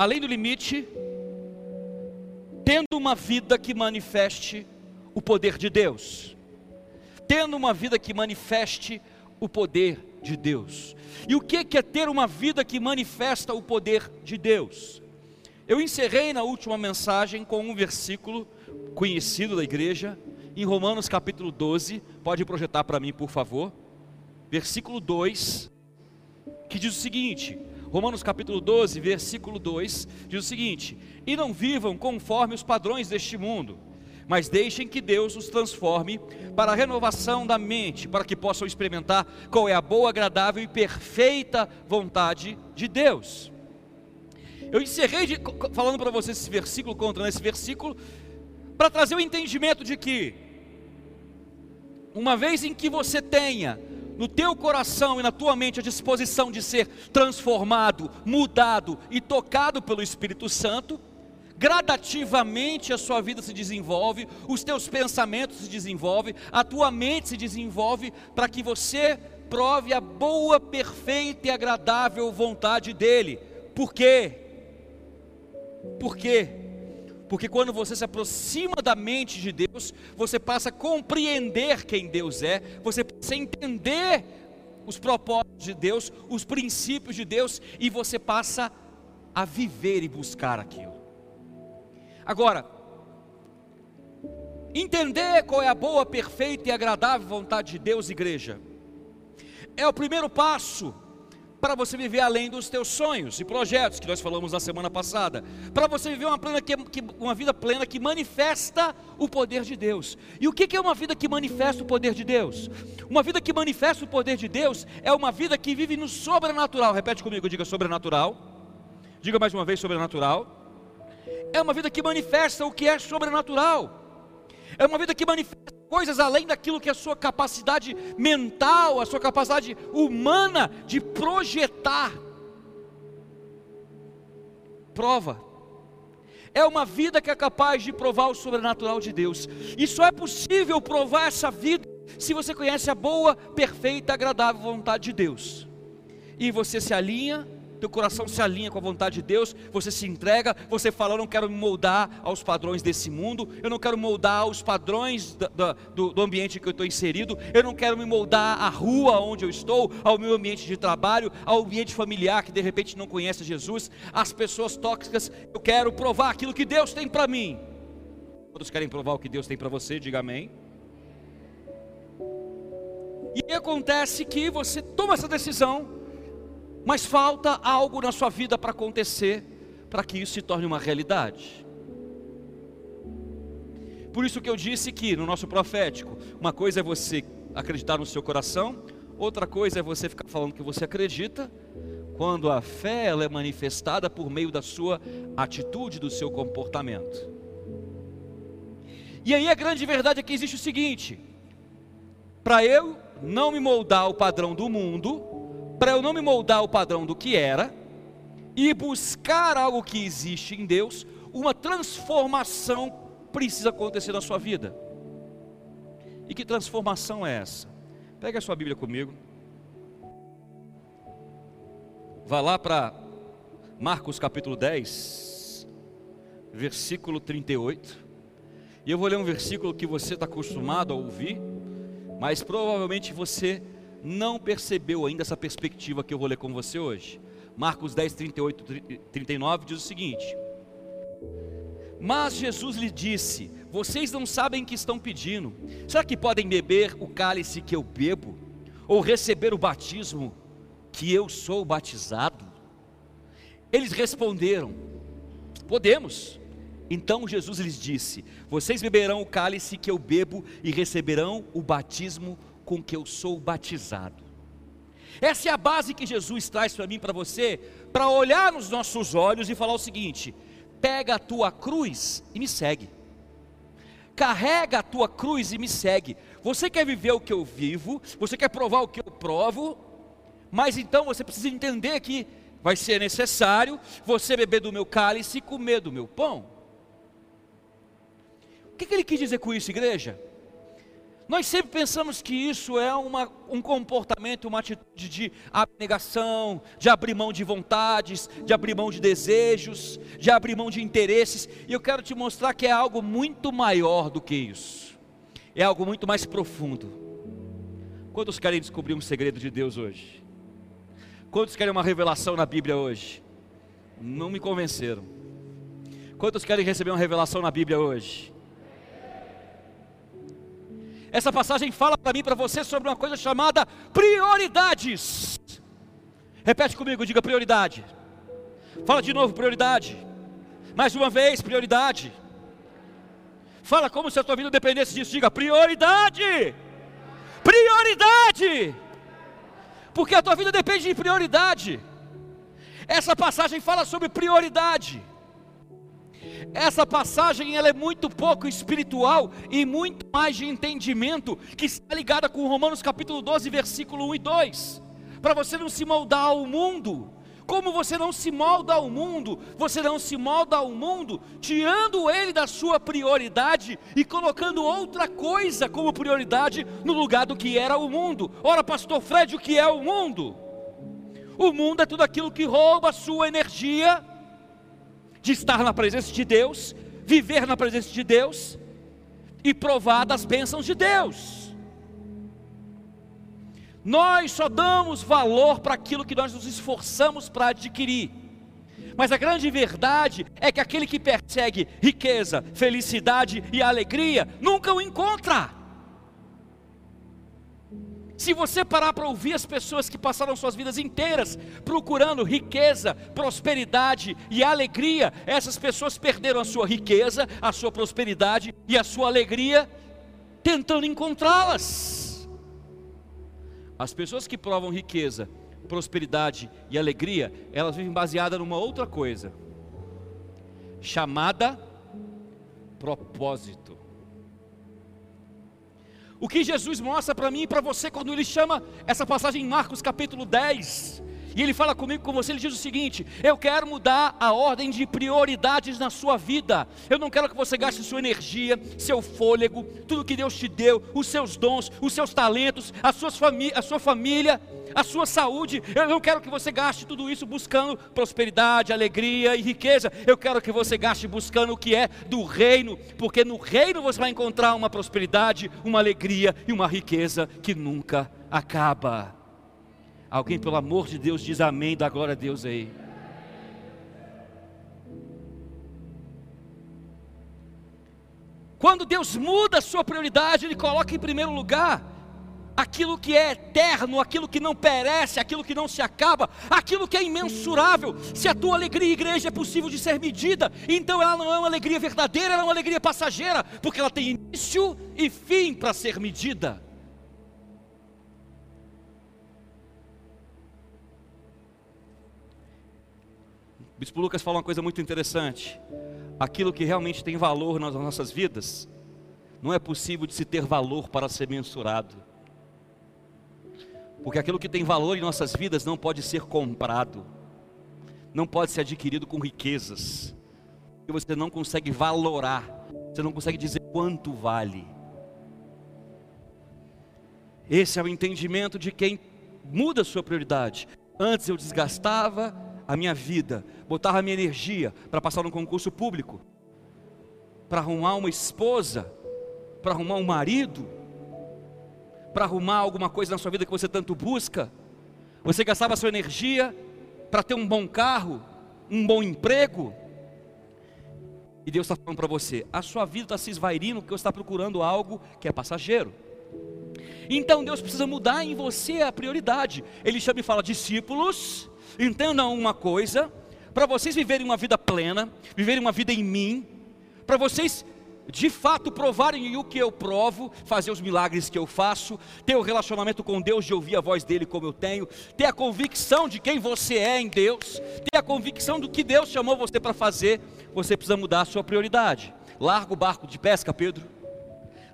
além do limite, tendo uma vida que manifeste o poder de Deus. Tendo uma vida que manifeste o poder de Deus. E o que é ter uma vida que manifesta o poder de Deus? Eu encerrei na última mensagem com um versículo conhecido da igreja, em Romanos capítulo 12, pode projetar para mim, por favor. Versículo 2, que diz o seguinte: Romanos capítulo 12, versículo 2, diz o seguinte: E não vivam conforme os padrões deste mundo, mas deixem que Deus os transforme para a renovação da mente, para que possam experimentar qual é a boa, agradável e perfeita vontade de Deus. Eu encerrei de, falando para vocês esse versículo, contra esse versículo, para trazer o entendimento de que, uma vez em que você tenha no teu coração e na tua mente a disposição de ser transformado, mudado e tocado pelo Espírito Santo, gradativamente a sua vida se desenvolve, os teus pensamentos se desenvolvem, a tua mente se desenvolve para que você prove a boa, perfeita e agradável vontade dele. Por quê? Por quê? Porque quando você se aproxima da mente de Deus, você passa a compreender quem Deus é, você passa a entender os propósitos de Deus, os princípios de Deus, e você passa a viver e buscar aquilo. Agora, entender qual é a boa, perfeita e agradável vontade de Deus, igreja, é o primeiro passo para você viver além dos teus sonhos e projetos que nós falamos na semana passada, para você viver uma, plena que, uma, vida plena que manifesta o poder de Deus. E o que é uma vida que manifesta o poder de Deus? Uma vida que manifesta o poder de Deus é uma vida que vive no sobrenatural. Repete comigo, diga sobrenatural. Diga mais uma vez sobrenatural. É uma vida que manifesta o que é sobrenatural. É uma vida que manifesta coisas além daquilo que a sua capacidade mental, a sua capacidade humana de projetar. Prova. É uma vida que é capaz de provar o sobrenatural de Deus. E só é possível provar essa vida se você conhece a boa, perfeita, agradável vontade de Deus. E você se alinha teu coração se alinha com a vontade de Deus, você se entrega, você fala: Eu não quero me moldar aos padrões desse mundo, eu não quero moldar aos padrões do, do ambiente que eu estou inserido, eu não quero me moldar à rua onde eu estou, ao meu ambiente de trabalho, ao ambiente familiar que de repente não conhece Jesus, às pessoas tóxicas. Eu quero provar aquilo que Deus tem para mim. Todos querem provar o que Deus tem para você, diga amém. E acontece que você toma essa decisão, mas falta algo na sua vida para acontecer, para que isso se torne uma realidade. Por isso que eu disse que no nosso profético, uma coisa é você acreditar no seu coração, outra coisa é você ficar falando que você acredita, quando a fé ela é manifestada por meio da sua atitude, do seu comportamento. E aí a grande verdade é que existe o seguinte: para eu não me moldar ao padrão do mundo, para eu não me moldar ao padrão do que era e buscar algo que existe em Deus, uma transformação precisa acontecer na sua vida. E que transformação é essa? Pega a sua Bíblia comigo. Vá lá para Marcos capítulo 10, versículo 38. E eu vou ler um versículo que você está acostumado a ouvir, mas provavelmente você não percebeu ainda essa perspectiva que eu vou ler com você hoje. Marcos 10, 38, 39 diz o seguinte: Mas Jesus lhe disse: Vocês não sabem o que estão pedindo. Será que podem beber o cálice que eu bebo? Ou receber o batismo que eu sou batizado? Eles responderam: Podemos. Então Jesus lhes disse: Vocês beberão o cálice que eu bebo e receberão o batismo com que eu sou batizado. Essa é a base que Jesus traz para mim para você, para olhar nos nossos olhos e falar o seguinte: pega a tua cruz e me segue. Carrega a tua cruz e me segue. Você quer viver o que eu vivo, você quer provar o que eu provo, mas então você precisa entender que vai ser necessário você beber do meu cálice e comer do meu pão. O que, que ele quis dizer com isso, igreja? Nós sempre pensamos que isso é uma, um comportamento, uma atitude de abnegação, de abrir mão de vontades, de abrir mão de desejos, de abrir mão de interesses, e eu quero te mostrar que é algo muito maior do que isso, é algo muito mais profundo. Quantos querem descobrir um segredo de Deus hoje? Quantos querem uma revelação na Bíblia hoje? Não me convenceram. Quantos querem receber uma revelação na Bíblia hoje? Essa passagem fala para mim, para você, sobre uma coisa chamada prioridades. Repete comigo, diga prioridade. Fala de novo, prioridade. Mais uma vez, prioridade. Fala como se a tua vida dependesse disso. Diga prioridade. Prioridade. Porque a tua vida depende de prioridade. Essa passagem fala sobre prioridade. Essa passagem ela é muito pouco espiritual e muito mais de entendimento, que está ligada com Romanos capítulo 12, versículo 1 e 2. Para você não se moldar ao mundo, como você não se molda ao mundo, você não se molda ao mundo, tirando ele da sua prioridade e colocando outra coisa como prioridade no lugar do que era o mundo. Ora, pastor Fred, o que é o mundo? O mundo é tudo aquilo que rouba a sua energia de estar na presença de Deus, viver na presença de Deus e provar das bênçãos de Deus. Nós só damos valor para aquilo que nós nos esforçamos para adquirir. Mas a grande verdade é que aquele que persegue riqueza, felicidade e alegria nunca o encontra. Se você parar para ouvir as pessoas que passaram suas vidas inteiras procurando riqueza, prosperidade e alegria, essas pessoas perderam a sua riqueza, a sua prosperidade e a sua alegria tentando encontrá-las. As pessoas que provam riqueza, prosperidade e alegria, elas vivem baseadas numa outra coisa, chamada propósito. O que Jesus mostra para mim e para você quando ele chama essa passagem em Marcos capítulo 10, e ele fala comigo, com você, ele diz o seguinte: Eu quero mudar a ordem de prioridades na sua vida. Eu não quero que você gaste sua energia, seu fôlego, tudo que Deus te deu, os seus dons, os seus talentos, a, suas a sua família, a sua saúde. Eu não quero que você gaste tudo isso buscando prosperidade, alegria e riqueza. Eu quero que você gaste buscando o que é do reino, porque no reino você vai encontrar uma prosperidade, uma alegria e uma riqueza que nunca acaba. Alguém, pelo amor de Deus, diz amém, dá glória a Deus aí. Quando Deus muda a sua prioridade, Ele coloca em primeiro lugar aquilo que é eterno, aquilo que não perece, aquilo que não se acaba, aquilo que é imensurável. Se a tua alegria, igreja, é possível de ser medida, então ela não é uma alegria verdadeira, ela é uma alegria passageira, porque ela tem início e fim para ser medida. Bispo Lucas fala uma coisa muito interessante. Aquilo que realmente tem valor nas nossas vidas, não é possível de se ter valor para ser mensurado. Porque aquilo que tem valor em nossas vidas não pode ser comprado, não pode ser adquirido com riquezas, porque você não consegue valorar, você não consegue dizer quanto vale. Esse é o entendimento de quem muda a sua prioridade. Antes eu desgastava, a minha vida, botava a minha energia para passar num concurso público, para arrumar uma esposa, para arrumar um marido, para arrumar alguma coisa na sua vida que você tanto busca, você gastava a sua energia para ter um bom carro, um bom emprego, e Deus está falando para você: a sua vida está se esvairindo porque você está procurando algo que é passageiro. Então Deus precisa mudar em você a prioridade. Ele chama e fala: discípulos, Entendam uma coisa: para vocês viverem uma vida plena, viverem uma vida em mim, para vocês de fato provarem o que eu provo, fazer os milagres que eu faço, ter o um relacionamento com Deus de ouvir a voz dele como eu tenho, ter a convicção de quem você é em Deus, ter a convicção do que Deus chamou você para fazer, você precisa mudar a sua prioridade. Larga o barco de pesca, Pedro.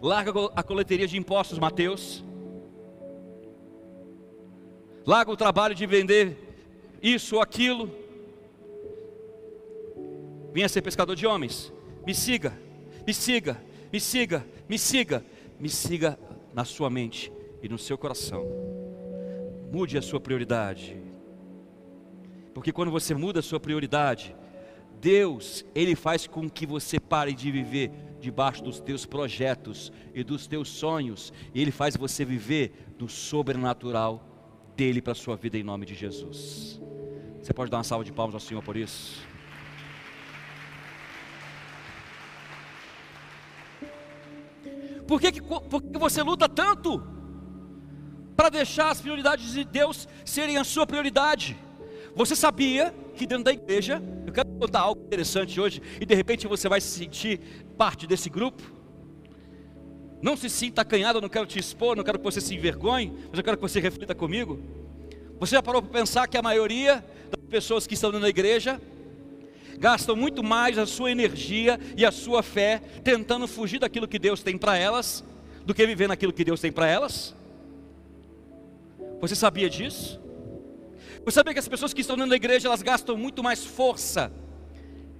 Larga a coleteria de impostos, Mateus. Larga o trabalho de vender isso ou aquilo. Venha ser pescador de homens. Me siga, me siga, me siga, me siga, me siga na sua mente e no seu coração. Mude a sua prioridade. Porque quando você muda a sua prioridade, Deus, Ele faz com que você pare de viver debaixo dos teus projetos e dos teus sonhos, e Ele faz você viver do sobrenatural dele para a sua vida em nome de Jesus. Você pode dar uma salva de palmas ao Senhor por isso? Por que, que, por que você luta tanto para deixar as prioridades de Deus serem a sua prioridade? Você sabia que dentro da igreja, eu quero contar algo interessante hoje, e de repente você vai se sentir parte desse grupo. Não se sinta acanhado, eu não quero te expor, não quero que você se envergonhe, mas eu quero que você reflita comigo. Você já parou para pensar que a maioria das pessoas que estão da igreja gastam muito mais a sua energia e a sua fé tentando fugir daquilo que Deus tem para elas, do que viver naquilo que Deus tem para elas? Você sabia disso? Você sabia que as pessoas que estão da igreja, elas gastam muito mais força,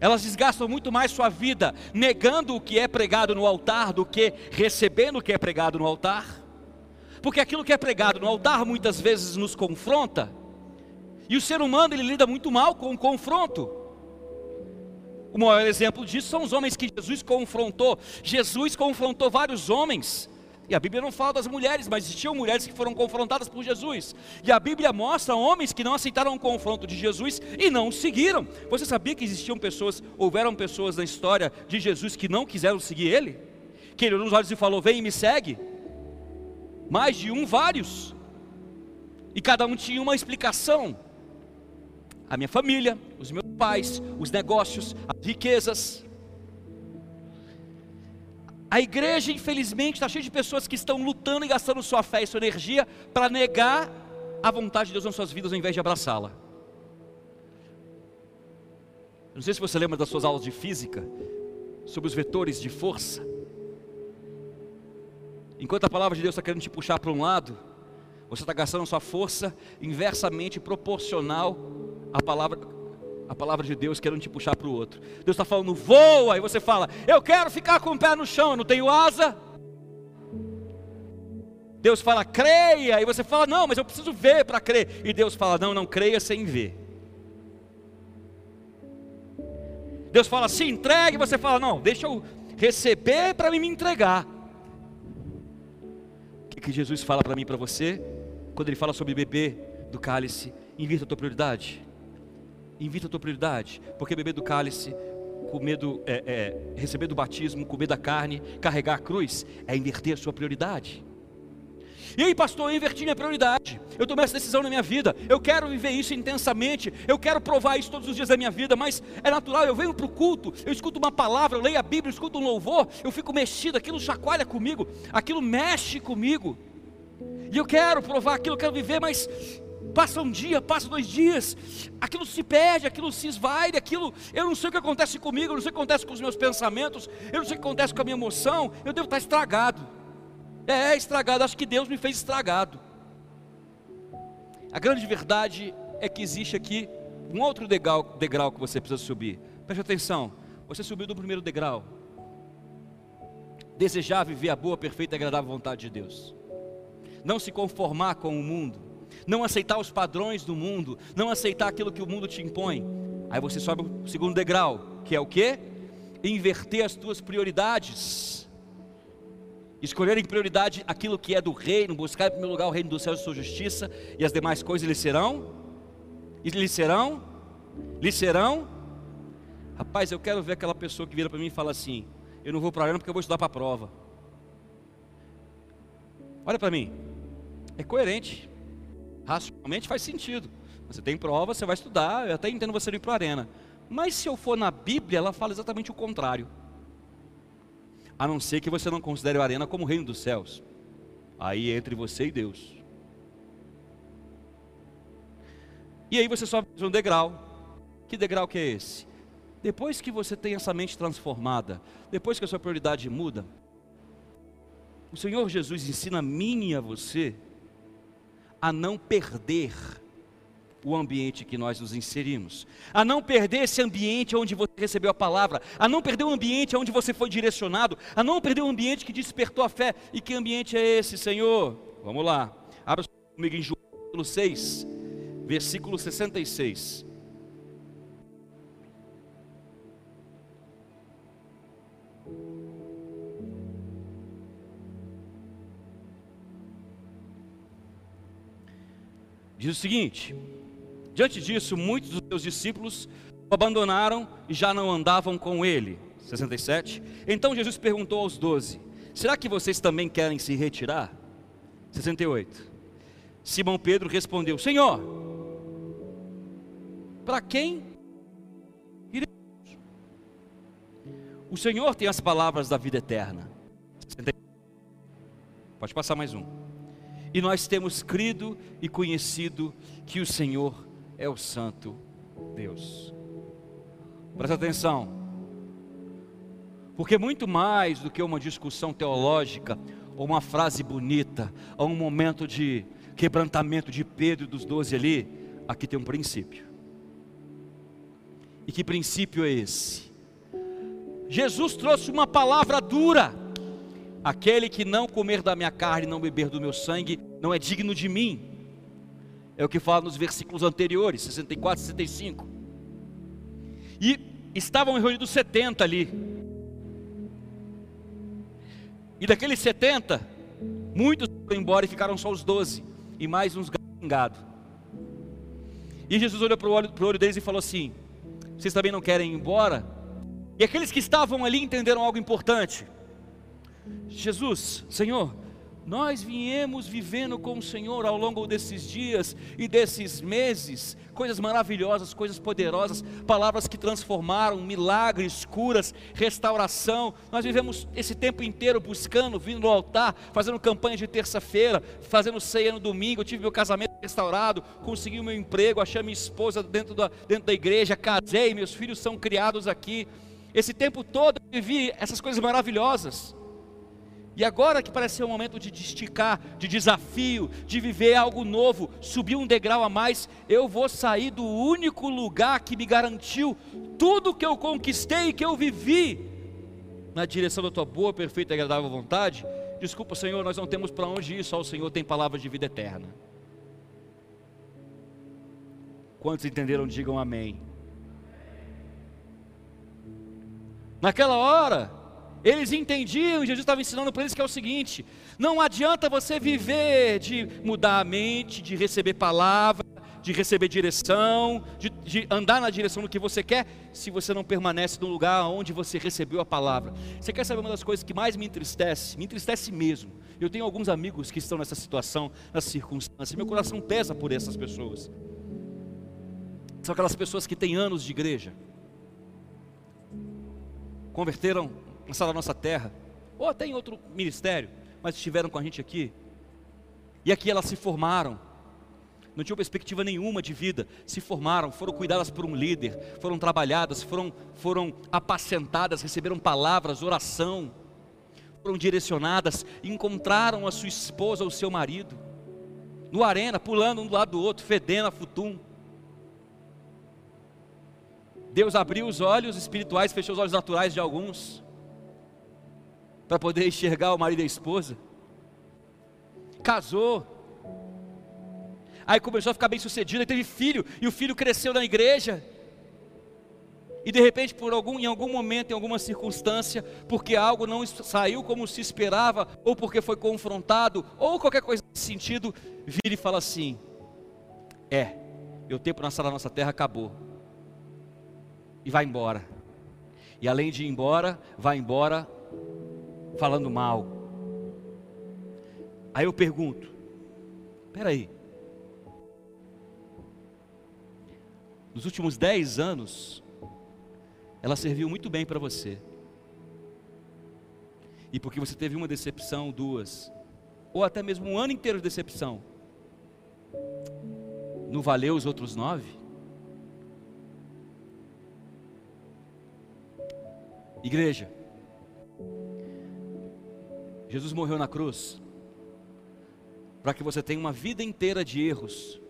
elas desgastam muito mais sua vida, negando o que é pregado no altar, do que recebendo o que é pregado no altar? Porque aquilo que é pregado no altar muitas vezes nos confronta, e o ser humano ele lida muito mal com o confronto. O maior exemplo disso são os homens que Jesus confrontou. Jesus confrontou vários homens. E a Bíblia não fala das mulheres, mas existiam mulheres que foram confrontadas por Jesus. E a Bíblia mostra homens que não aceitaram o confronto de Jesus e não seguiram. Você sabia que existiam pessoas, houveram pessoas na história de Jesus que não quiseram seguir ele? Que ele olhou nos olhos e falou: Vem e me segue. Mais de um, vários. E cada um tinha uma explicação a minha família, os meus pais, os negócios, as riquezas. A igreja, infelizmente, está cheia de pessoas que estão lutando e gastando sua fé e sua energia para negar a vontade de Deus nas suas vidas ao invés de abraçá-la. Não sei se você lembra das suas aulas de física, sobre os vetores de força. Enquanto a palavra de Deus está querendo te puxar para um lado, você está gastando sua força inversamente proporcional a palavra, a palavra de Deus querendo te puxar para o outro. Deus está falando, voa, e você fala, eu quero ficar com o pé no chão, eu não tenho asa. Deus fala, creia, e você fala, não, mas eu preciso ver para crer. E Deus fala, não, não creia sem ver. Deus fala, se entregue, e você fala, não, deixa eu receber para me entregar. O que, que Jesus fala para mim e para você? Quando ele fala sobre beber do cálice, invirta a tua prioridade. Invita a tua prioridade, porque beber do cálice, comer do, é, é, receber do batismo, comer da carne, carregar a cruz, é inverter a sua prioridade. E aí, pastor, eu inverti minha prioridade. Eu tomei essa decisão na minha vida. Eu quero viver isso intensamente. Eu quero provar isso todos os dias da minha vida. Mas é natural. Eu venho para o culto, eu escuto uma palavra, eu leio a Bíblia, eu escuto um louvor. Eu fico mexido. Aquilo chacoalha comigo. Aquilo mexe comigo. E eu quero provar aquilo, eu quero viver, mas passa um dia, passa dois dias, aquilo se perde, aquilo se esvai, aquilo, eu não sei o que acontece comigo, eu não sei o que acontece com os meus pensamentos, eu não sei o que acontece com a minha emoção, eu devo estar estragado. É, é estragado, acho que Deus me fez estragado. A grande verdade é que existe aqui um outro degrau, degrau que você precisa subir. Preste atenção, você subiu do primeiro degrau. Desejar viver a boa, perfeita e agradável vontade de Deus. Não se conformar com o mundo não aceitar os padrões do mundo, não aceitar aquilo que o mundo te impõe. Aí você sobe o segundo degrau, que é o que? Inverter as tuas prioridades. Escolher em prioridade aquilo que é do reino, buscar em primeiro lugar o reino dos céus e sua justiça, e as demais coisas lhe serão? Lhe serão? Lhe serão? Rapaz, eu quero ver aquela pessoa que vira para mim e fala assim: Eu não vou para a porque eu vou estudar para a prova. Olha para mim, é coerente. Racionalmente faz sentido. Você tem prova, você vai estudar, eu até entendo você ir para a arena. Mas se eu for na Bíblia, ela fala exatamente o contrário. A não ser que você não considere a arena como o reino dos céus. Aí é entre você e Deus. E aí você sobe um degrau. Que degrau que é esse? Depois que você tem essa mente transformada, depois que a sua prioridade muda, o Senhor Jesus ensina a mim e a você a não perder o ambiente que nós nos inserimos, a não perder esse ambiente onde você recebeu a palavra, a não perder o ambiente onde você foi direcionado, a não perder o ambiente que despertou a fé. E que ambiente é esse, Senhor? Vamos lá, abra comigo em João 6, versículo 66. Diz o seguinte: Diante disso, muitos dos seus discípulos o abandonaram e já não andavam com ele. 67. Então Jesus perguntou aos doze: Será que vocês também querem se retirar? 68. Simão Pedro respondeu: Senhor, para quem iremos? O Senhor tem as palavras da vida eterna. Pode passar mais um. E nós temos crido e conhecido que o Senhor é o Santo Deus. Presta atenção, porque muito mais do que uma discussão teológica, ou uma frase bonita, ou um momento de quebrantamento de Pedro dos doze ali, aqui tem um princípio. E que princípio é esse? Jesus trouxe uma palavra dura Aquele que não comer da minha carne e não beber do meu sangue não é digno de mim. É o que fala nos versículos anteriores, 64 e 65. E estavam reunidos 70 ali. E daqueles 70, muitos foram embora e ficaram só os 12. E mais uns gingados. E Jesus olhou para o olho, olho deles e falou assim: Vocês também não querem ir embora? E aqueles que estavam ali entenderam algo importante. Jesus, Senhor, nós viemos vivendo com o Senhor ao longo desses dias e desses meses, coisas maravilhosas, coisas poderosas, palavras que transformaram, milagres, curas, restauração. Nós vivemos esse tempo inteiro buscando, vindo no altar, fazendo campanha de terça-feira, fazendo ceia no domingo. Eu tive meu casamento restaurado, consegui o meu emprego, achei minha esposa dentro da, dentro da igreja, casei, meus filhos são criados aqui. Esse tempo todo eu vivi essas coisas maravilhosas. E agora que parece ser um momento de esticar, de desafio, de viver algo novo, subir um degrau a mais, eu vou sair do único lugar que me garantiu tudo que eu conquistei e que eu vivi na direção da tua boa, perfeita e agradável vontade. Desculpa, Senhor, nós não temos para onde ir, só o Senhor tem palavras de vida eterna. Quantos entenderam, digam amém. Naquela hora, eles entendiam, Jesus estava ensinando para eles que é o seguinte: não adianta você viver de mudar a mente, de receber palavra, de receber direção, de, de, andar na direção do que você quer, se você não permanece no lugar onde você recebeu a palavra. Você quer saber uma das coisas que mais me entristece? Me entristece mesmo. Eu tenho alguns amigos que estão nessa situação, nessa circunstância. Meu coração pesa por essas pessoas. São aquelas pessoas que têm anos de igreja, converteram na da nossa terra, ou até em outro ministério, mas estiveram com a gente aqui. E aqui elas se formaram, não tinham perspectiva nenhuma de vida, se formaram, foram cuidadas por um líder, foram trabalhadas, foram, foram apacentadas, receberam palavras, oração, foram direcionadas, encontraram a sua esposa ou seu marido, no arena, pulando um do lado do outro, fedendo a futum. Deus abriu os olhos espirituais, fechou os olhos naturais de alguns para poder enxergar o marido e a esposa. Casou. Aí começou a ficar bem sucedido, aí teve filho, e o filho cresceu na igreja. E de repente, por algum, em algum momento, em alguma circunstância, porque algo não saiu como se esperava, ou porque foi confrontado, ou qualquer coisa nesse sentido, vira e fala assim: É, meu tempo na sala da nossa terra acabou. E vai embora. E além de ir embora, vai embora falando mal. Aí eu pergunto: peraí, nos últimos dez anos, ela serviu muito bem para você. E porque você teve uma decepção, duas, ou até mesmo um ano inteiro de decepção, não valeu os outros nove? Igreja, Jesus morreu na cruz para que você tenha uma vida inteira de erros,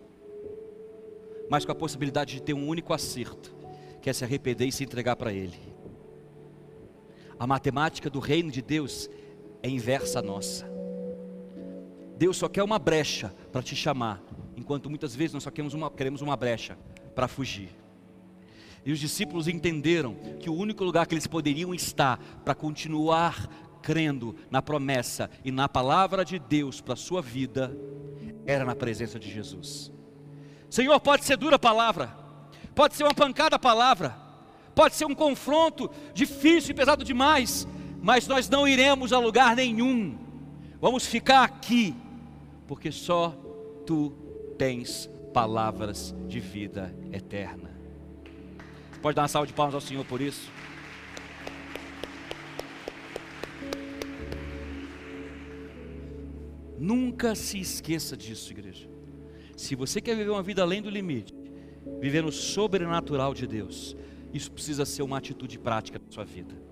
mas com a possibilidade de ter um único acerto, que é se arrepender e se entregar para Ele. A matemática do reino de Deus é inversa à nossa. Deus só quer uma brecha para te chamar, enquanto muitas vezes nós só queremos uma, queremos uma brecha para fugir. E os discípulos entenderam que o único lugar que eles poderiam estar para continuar crendo na promessa e na palavra de Deus para a sua vida era na presença de Jesus. Senhor, pode ser dura a palavra, pode ser uma pancada a palavra, pode ser um confronto difícil e pesado demais, mas nós não iremos a lugar nenhum, vamos ficar aqui, porque só tu tens palavras de vida eterna. Pode dar uma salva de palmas ao Senhor por isso? Nunca se esqueça disso, igreja. Se você quer viver uma vida além do limite, viver no sobrenatural de Deus, isso precisa ser uma atitude prática na sua vida.